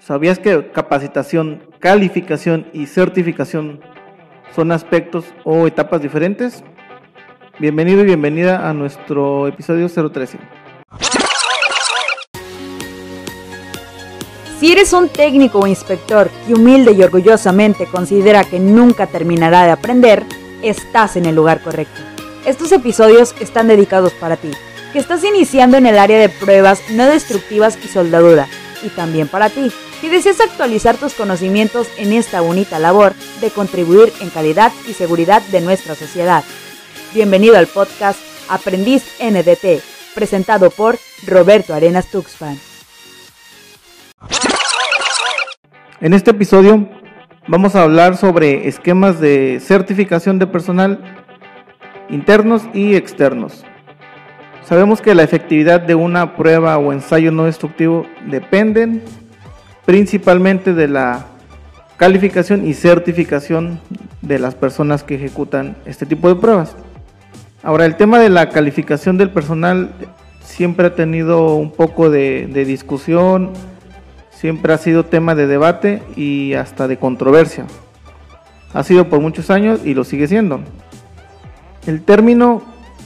¿Sabías que capacitación, calificación y certificación son aspectos o etapas diferentes? Bienvenido y bienvenida a nuestro episodio 013. Si eres un técnico o inspector que humilde y orgullosamente considera que nunca terminará de aprender, estás en el lugar correcto. Estos episodios están dedicados para ti, que estás iniciando en el área de pruebas no destructivas y soldadura, y también para ti, que deseas actualizar tus conocimientos en esta bonita labor de contribuir en calidad y seguridad de nuestra sociedad. Bienvenido al podcast Aprendiz NDT, presentado por Roberto Arenas Tuxpan. En este episodio vamos a hablar sobre esquemas de certificación de personal internos y externos. Sabemos que la efectividad de una prueba o ensayo no destructivo dependen principalmente de la calificación y certificación de las personas que ejecutan este tipo de pruebas. Ahora, el tema de la calificación del personal siempre ha tenido un poco de, de discusión, siempre ha sido tema de debate y hasta de controversia. Ha sido por muchos años y lo sigue siendo. El término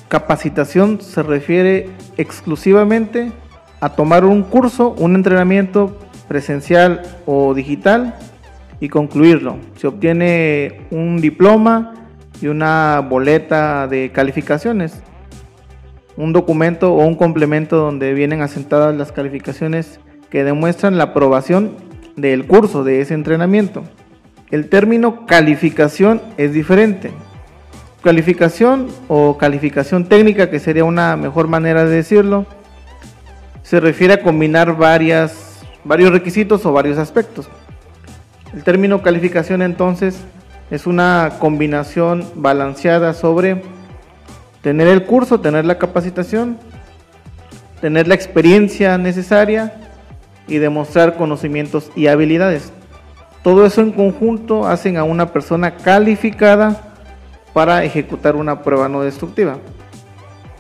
capacitación se refiere exclusivamente a tomar un curso, un entrenamiento presencial o digital y concluirlo. Se obtiene un diploma y una boleta de calificaciones, un documento o un complemento donde vienen asentadas las calificaciones que demuestran la aprobación del curso de ese entrenamiento. El término calificación es diferente. Calificación o calificación técnica, que sería una mejor manera de decirlo, se refiere a combinar varias varios requisitos o varios aspectos. El término calificación entonces es una combinación balanceada sobre tener el curso, tener la capacitación, tener la experiencia necesaria y demostrar conocimientos y habilidades. Todo eso en conjunto hacen a una persona calificada para ejecutar una prueba no destructiva.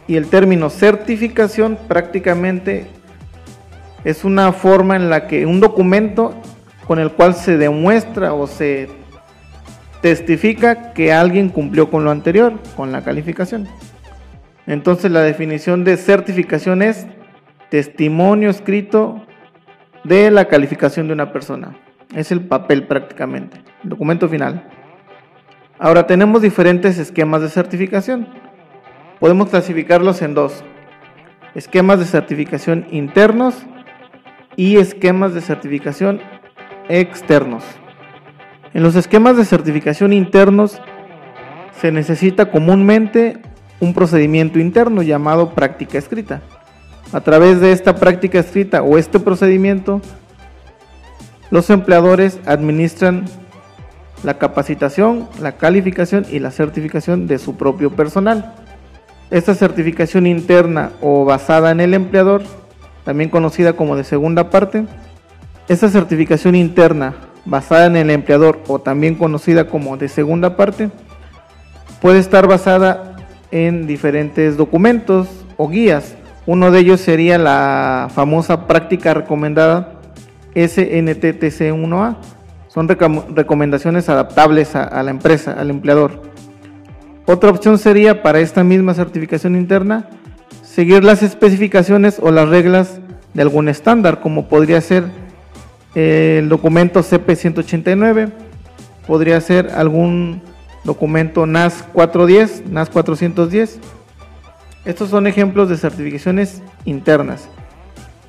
Y el término certificación prácticamente es una forma en la que un documento con el cual se demuestra o se testifica que alguien cumplió con lo anterior, con la calificación. Entonces la definición de certificación es testimonio escrito de la calificación de una persona. Es el papel prácticamente, el documento final. Ahora tenemos diferentes esquemas de certificación. Podemos clasificarlos en dos. Esquemas de certificación internos y esquemas de certificación externos. En los esquemas de certificación internos se necesita comúnmente un procedimiento interno llamado práctica escrita. A través de esta práctica escrita o este procedimiento, los empleadores administran la capacitación, la calificación y la certificación de su propio personal. Esta certificación interna o basada en el empleador también conocida como de segunda parte. Esta certificación interna basada en el empleador o también conocida como de segunda parte puede estar basada en diferentes documentos o guías. Uno de ellos sería la famosa práctica recomendada SNTTC1A. Son recomendaciones adaptables a la empresa, al empleador. Otra opción sería para esta misma certificación interna seguir las especificaciones o las reglas de algún estándar, como podría ser el documento CP189, podría ser algún documento NAS 410, NAS 410. Estos son ejemplos de certificaciones internas.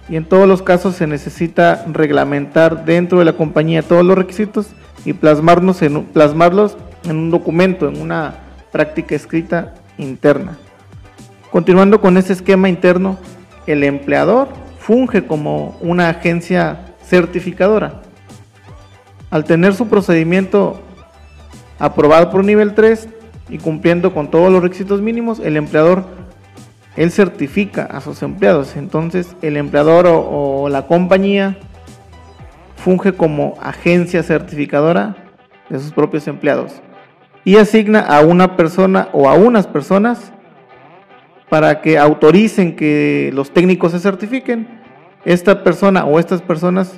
Y en todos los casos se necesita reglamentar dentro de la compañía todos los requisitos y plasmarlos en un documento, en una práctica escrita interna. Continuando con este esquema interno, el empleador funge como una agencia certificadora. Al tener su procedimiento aprobado por nivel 3 y cumpliendo con todos los requisitos mínimos, el empleador él certifica a sus empleados. Entonces el empleador o, o la compañía funge como agencia certificadora de sus propios empleados y asigna a una persona o a unas personas para que autoricen que los técnicos se certifiquen, esta persona o estas personas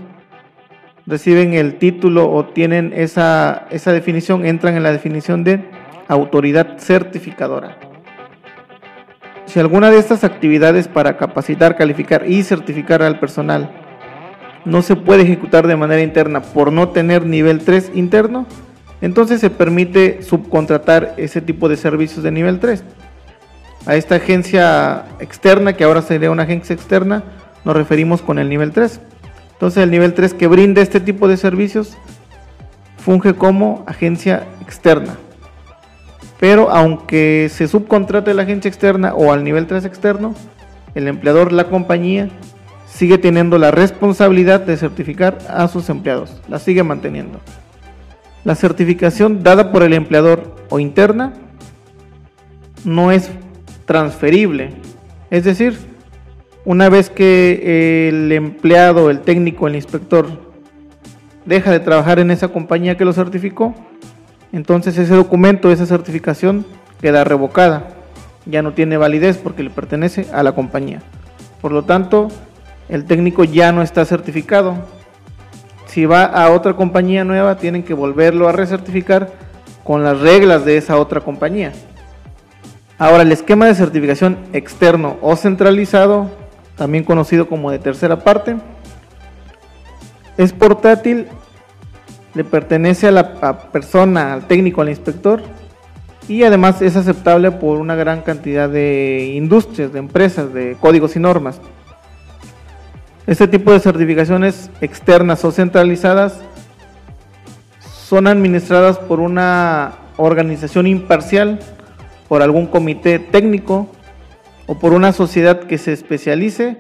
reciben el título o tienen esa, esa definición, entran en la definición de autoridad certificadora. Si alguna de estas actividades para capacitar, calificar y certificar al personal no se puede ejecutar de manera interna por no tener nivel 3 interno, entonces se permite subcontratar ese tipo de servicios de nivel 3. A esta agencia externa, que ahora sería una agencia externa, nos referimos con el nivel 3. Entonces el nivel 3 que brinda este tipo de servicios funge como agencia externa. Pero aunque se subcontrate la agencia externa o al nivel 3 externo, el empleador, la compañía, sigue teniendo la responsabilidad de certificar a sus empleados, la sigue manteniendo. La certificación dada por el empleador o interna no es transferible, es decir, una vez que el empleado, el técnico, el inspector deja de trabajar en esa compañía que lo certificó, entonces ese documento, esa certificación queda revocada, ya no tiene validez porque le pertenece a la compañía. Por lo tanto, el técnico ya no está certificado. Si va a otra compañía nueva, tienen que volverlo a recertificar con las reglas de esa otra compañía. Ahora, el esquema de certificación externo o centralizado, también conocido como de tercera parte, es portátil, le pertenece a la persona, al técnico, al inspector, y además es aceptable por una gran cantidad de industrias, de empresas, de códigos y normas. Este tipo de certificaciones externas o centralizadas son administradas por una organización imparcial, por algún comité técnico o por una sociedad que se especialice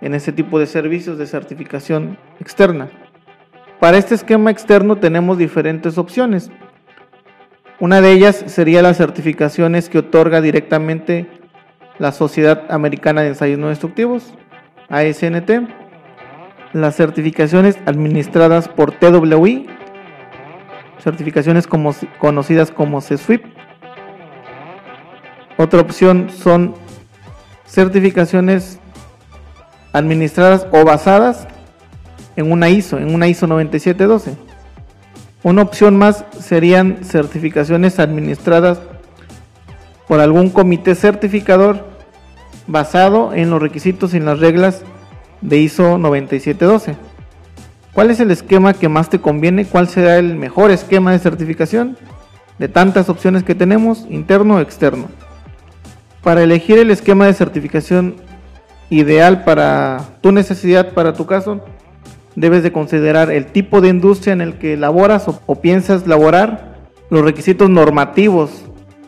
en este tipo de servicios de certificación externa. Para este esquema externo tenemos diferentes opciones. Una de ellas sería las certificaciones que otorga directamente la Sociedad Americana de Ensayos No Destructivos, ASNT, las certificaciones administradas por TWI, certificaciones como, conocidas como CSWIP. Otra opción son certificaciones administradas o basadas en una ISO, en una ISO 9712. Una opción más serían certificaciones administradas por algún comité certificador basado en los requisitos y en las reglas de ISO 9712. ¿Cuál es el esquema que más te conviene? ¿Cuál será el mejor esquema de certificación? De tantas opciones que tenemos, interno o externo. Para elegir el esquema de certificación ideal para tu necesidad, para tu caso, debes de considerar el tipo de industria en el que laboras o, piensas laborar, los requisitos normativos,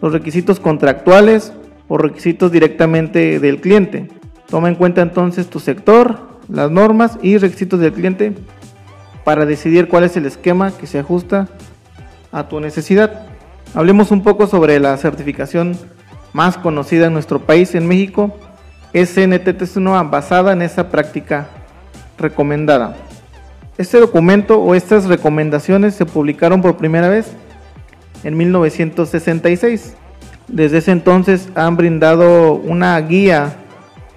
los requisitos contractuales o requisitos directamente del cliente. Toma en cuenta entonces tu sector, las normas y requisitos del cliente para decidir cuál es el esquema que se ajusta a tu necesidad. Hablemos un poco sobre la certificación más conocida en nuestro país, en México, es CNTT1A, basada en esa práctica recomendada. Este documento o estas recomendaciones se publicaron por primera vez en 1966. Desde ese entonces han brindado una guía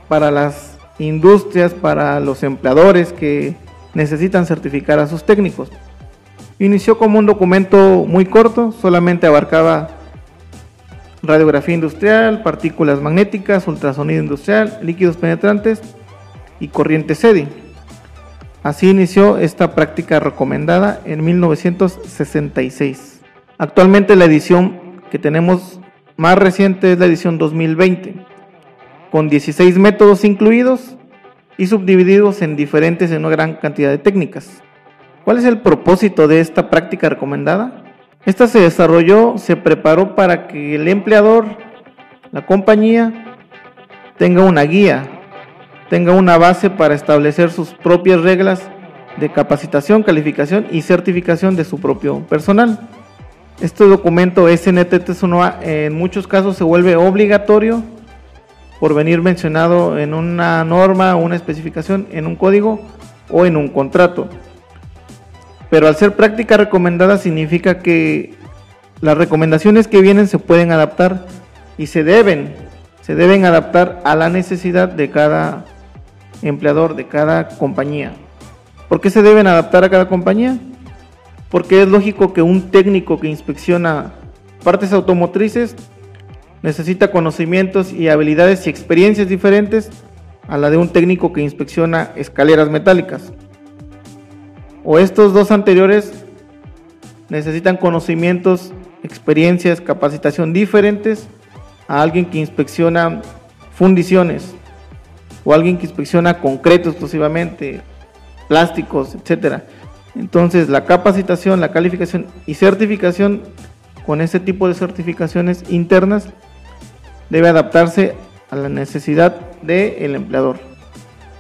para las industrias, para los empleadores que necesitan certificar a sus técnicos. Inició como un documento muy corto, solamente abarcaba radiografía industrial, partículas magnéticas, ultrasonido industrial, líquidos penetrantes y corriente SEDI. Así inició esta práctica recomendada en 1966. Actualmente la edición que tenemos más reciente es la edición 2020 con 16 métodos incluidos y subdivididos en diferentes en una gran cantidad de técnicas. ¿Cuál es el propósito de esta práctica recomendada? Esta se desarrolló, se preparó para que el empleador, la compañía, tenga una guía, tenga una base para establecer sus propias reglas de capacitación, calificación y certificación de su propio personal. Este documento SNTT en muchos casos se vuelve obligatorio por venir mencionado en una norma una especificación, en un código o en un contrato. Pero al ser práctica recomendada significa que las recomendaciones que vienen se pueden adaptar y se deben, se deben adaptar a la necesidad de cada empleador, de cada compañía. ¿Por qué se deben adaptar a cada compañía? Porque es lógico que un técnico que inspecciona partes automotrices necesita conocimientos y habilidades y experiencias diferentes a la de un técnico que inspecciona escaleras metálicas. O estos dos anteriores necesitan conocimientos, experiencias, capacitación diferentes a alguien que inspecciona fundiciones o alguien que inspecciona concreto exclusivamente, plásticos, etcétera. Entonces, la capacitación, la calificación y certificación con ese tipo de certificaciones internas debe adaptarse a la necesidad del empleador.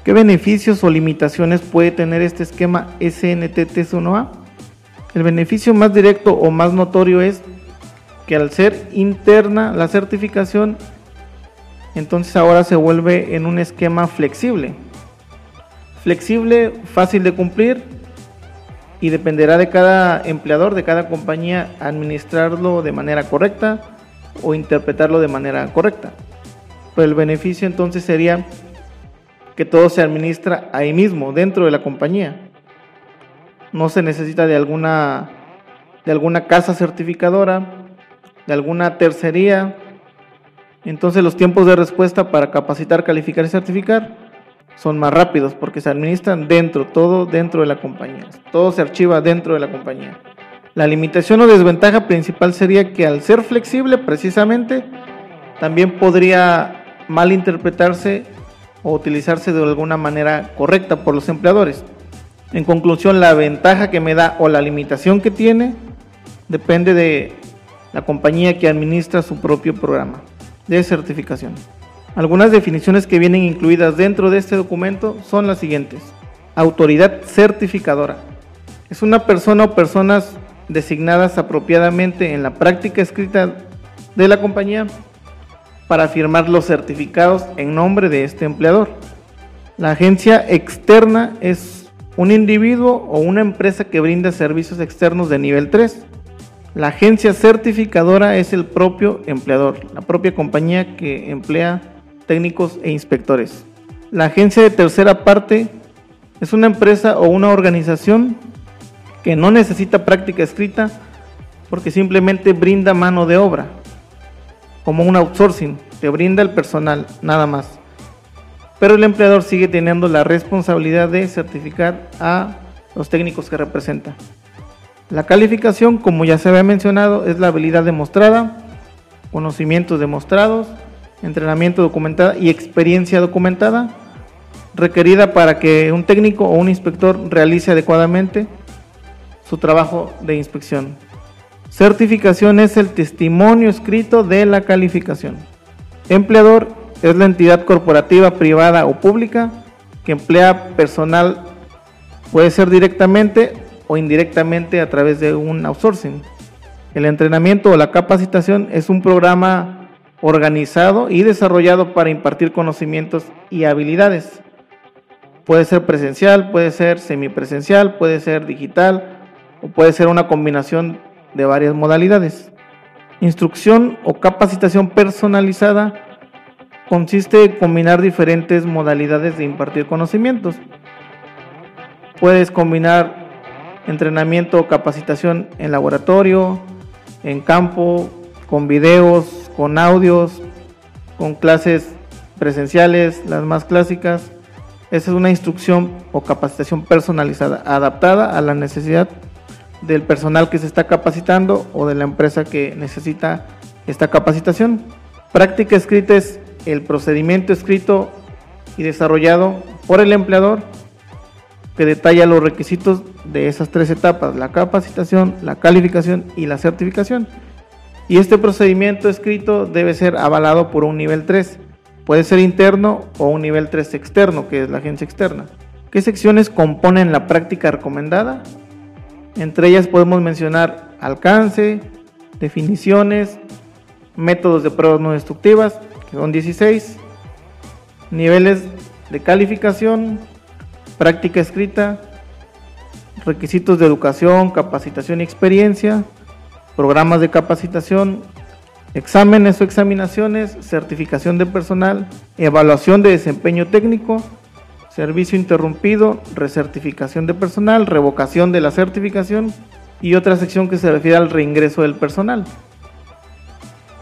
¿Qué beneficios o limitaciones puede tener este esquema SNTT1A? El beneficio más directo o más notorio es que al ser interna la certificación, entonces ahora se vuelve en un esquema flexible. Flexible, fácil de cumplir y dependerá de cada empleador, de cada compañía, administrarlo de manera correcta o interpretarlo de manera correcta. Pero el beneficio entonces sería que todo se administra ahí mismo, dentro de la compañía. No se necesita de alguna, de alguna casa certificadora, de alguna tercería. Entonces los tiempos de respuesta para capacitar, calificar y certificar son más rápidos porque se administran dentro, todo dentro de la compañía. Todo se archiva dentro de la compañía. La limitación o desventaja principal sería que al ser flexible precisamente, también podría malinterpretarse o utilizarse de alguna manera correcta por los empleadores. En conclusión, la ventaja que me da o la limitación que tiene depende de la compañía que administra su propio programa de certificación. Algunas definiciones que vienen incluidas dentro de este documento son las siguientes. Autoridad certificadora. Es una persona o personas designadas apropiadamente en la práctica escrita de la compañía para firmar los certificados en nombre de este empleador. La agencia externa es un individuo o una empresa que brinda servicios externos de nivel 3. La agencia certificadora es el propio empleador, la propia compañía que emplea técnicos e inspectores. La agencia de tercera parte es una empresa o una organización que no necesita práctica escrita porque simplemente brinda mano de obra, como un outsourcing, te brinda el personal, nada más. Pero el empleador sigue teniendo la responsabilidad de certificar a los técnicos que representa. La calificación, como ya se había mencionado, es la habilidad demostrada, conocimientos demostrados, entrenamiento documentado y experiencia documentada requerida para que un técnico o un inspector realice adecuadamente su trabajo de inspección. Certificación es el testimonio escrito de la calificación. Empleador es la entidad corporativa, privada o pública que emplea personal, puede ser directamente o indirectamente a través de un outsourcing. El entrenamiento o la capacitación es un programa organizado y desarrollado para impartir conocimientos y habilidades. Puede ser presencial, puede ser semipresencial, puede ser digital, puede ser una combinación de varias modalidades. Instrucción o capacitación personalizada consiste en combinar diferentes modalidades de impartir conocimientos. Puedes combinar entrenamiento o capacitación en laboratorio, en campo, con videos, con audios, con clases presenciales, las más clásicas. Esa es una instrucción o capacitación personalizada, adaptada a la necesidad del personal que se está capacitando o de la empresa que necesita esta capacitación. Práctica escrita es el procedimiento escrito y desarrollado por el empleador que detalla los requisitos de esas tres etapas, la capacitación, la calificación y la certificación. Y este procedimiento escrito debe ser avalado por un nivel 3. Puede ser interno o un nivel 3 externo, que es la agencia externa. ¿Qué secciones componen la práctica recomendada? Entre ellas podemos mencionar alcance, definiciones, métodos de pruebas no destructivas, que son 16, niveles de calificación, práctica escrita, requisitos de educación, capacitación y experiencia, programas de capacitación, exámenes o examinaciones, certificación de personal, evaluación de desempeño técnico, servicio interrumpido, recertificación de personal, revocación de la certificación y otra sección que se refiere al reingreso del personal.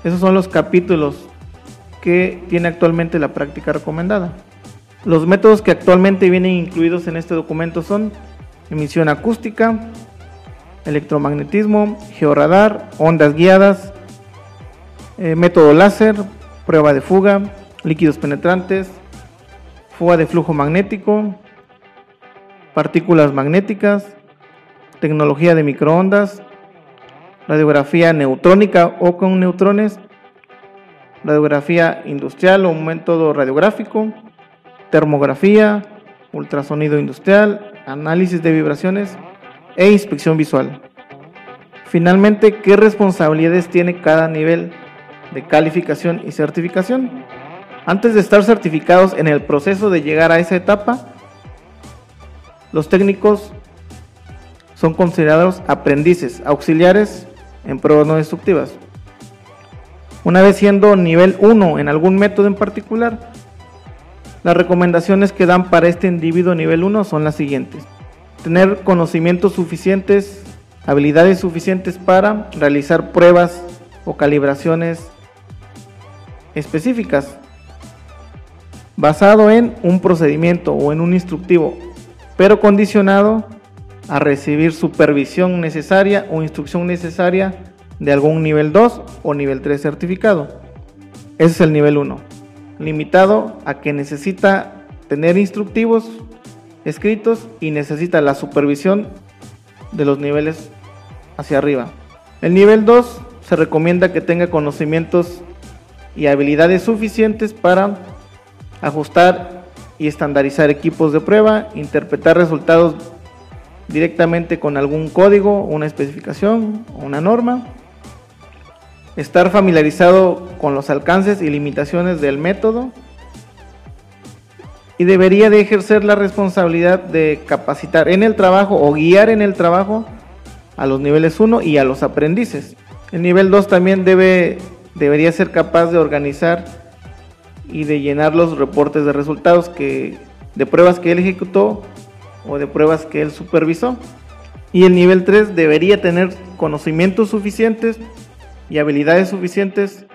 Esos son los capítulos que tiene actualmente la práctica recomendada. Los métodos que actualmente vienen incluidos en este documento son emisión acústica, electromagnetismo, georradar, ondas guiadas, eh, método láser, prueba de fuga, líquidos penetrantes, fuga de flujo magnético, partículas magnéticas, tecnología de microondas, radiografía neutrónica o con neutrones, radiografía industrial o un método radiográfico, termografía, ultrasonido industrial, análisis de vibraciones e inspección visual. Finalmente, ¿qué responsabilidades tiene cada nivel de calificación y certificación? Antes de estar certificados en el proceso de llegar a esa etapa, los técnicos son considerados aprendices, auxiliares en pruebas no destructivas. Una vez siendo nivel 1 en algún método en particular, las recomendaciones que dan para este individuo nivel 1 son las siguientes. Tener conocimientos suficientes, habilidades suficientes para realizar pruebas o calibraciones específicas basado en un procedimiento o en un instructivo, pero condicionado a recibir supervisión necesaria o instrucción necesaria de algún nivel 2 o nivel 3 certificado. Ese es el nivel 1, limitado a que necesita tener instructivos escritos y necesita la supervisión de los niveles hacia arriba. El nivel 2 se recomienda que tenga conocimientos y habilidades suficientes para ajustar y estandarizar equipos de prueba, interpretar resultados directamente con algún código, una especificación o una norma, estar familiarizado con los alcances y limitaciones del método y debería de ejercer la responsabilidad de capacitar en el trabajo o guiar en el trabajo a los niveles 1 y a los aprendices. El nivel 2 también debe, debería ser capaz de organizar y de llenar los reportes de resultados que, de pruebas que él ejecutó o de pruebas que él supervisó. Y el nivel 3 debería tener conocimientos suficientes y habilidades suficientes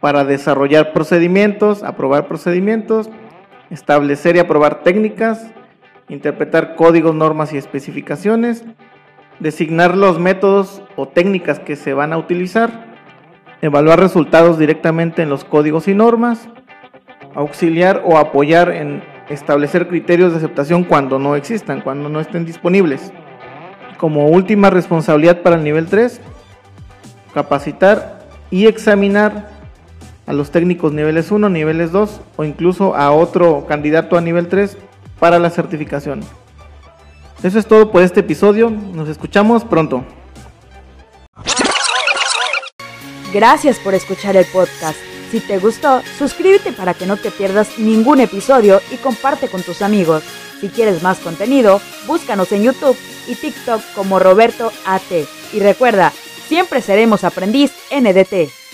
para desarrollar procedimientos, aprobar procedimientos, establecer y aprobar técnicas, interpretar códigos, normas y especificaciones, designar los métodos o técnicas que se van a utilizar, evaluar resultados directamente en los códigos y normas, auxiliar o apoyar en establecer criterios de aceptación cuando no existan, cuando no estén disponibles. Como última responsabilidad para el nivel 3, capacitar y examinar a los técnicos niveles 1, niveles 2 o incluso a otro candidato a nivel 3 para la certificación. Eso es todo por este episodio, nos escuchamos pronto. Gracias por escuchar el podcast. Si te gustó, suscríbete para que no te pierdas ningún episodio y comparte con tus amigos. Si quieres más contenido, búscanos en YouTube y TikTok como Roberto AT. Y recuerda, siempre seremos aprendiz NDT.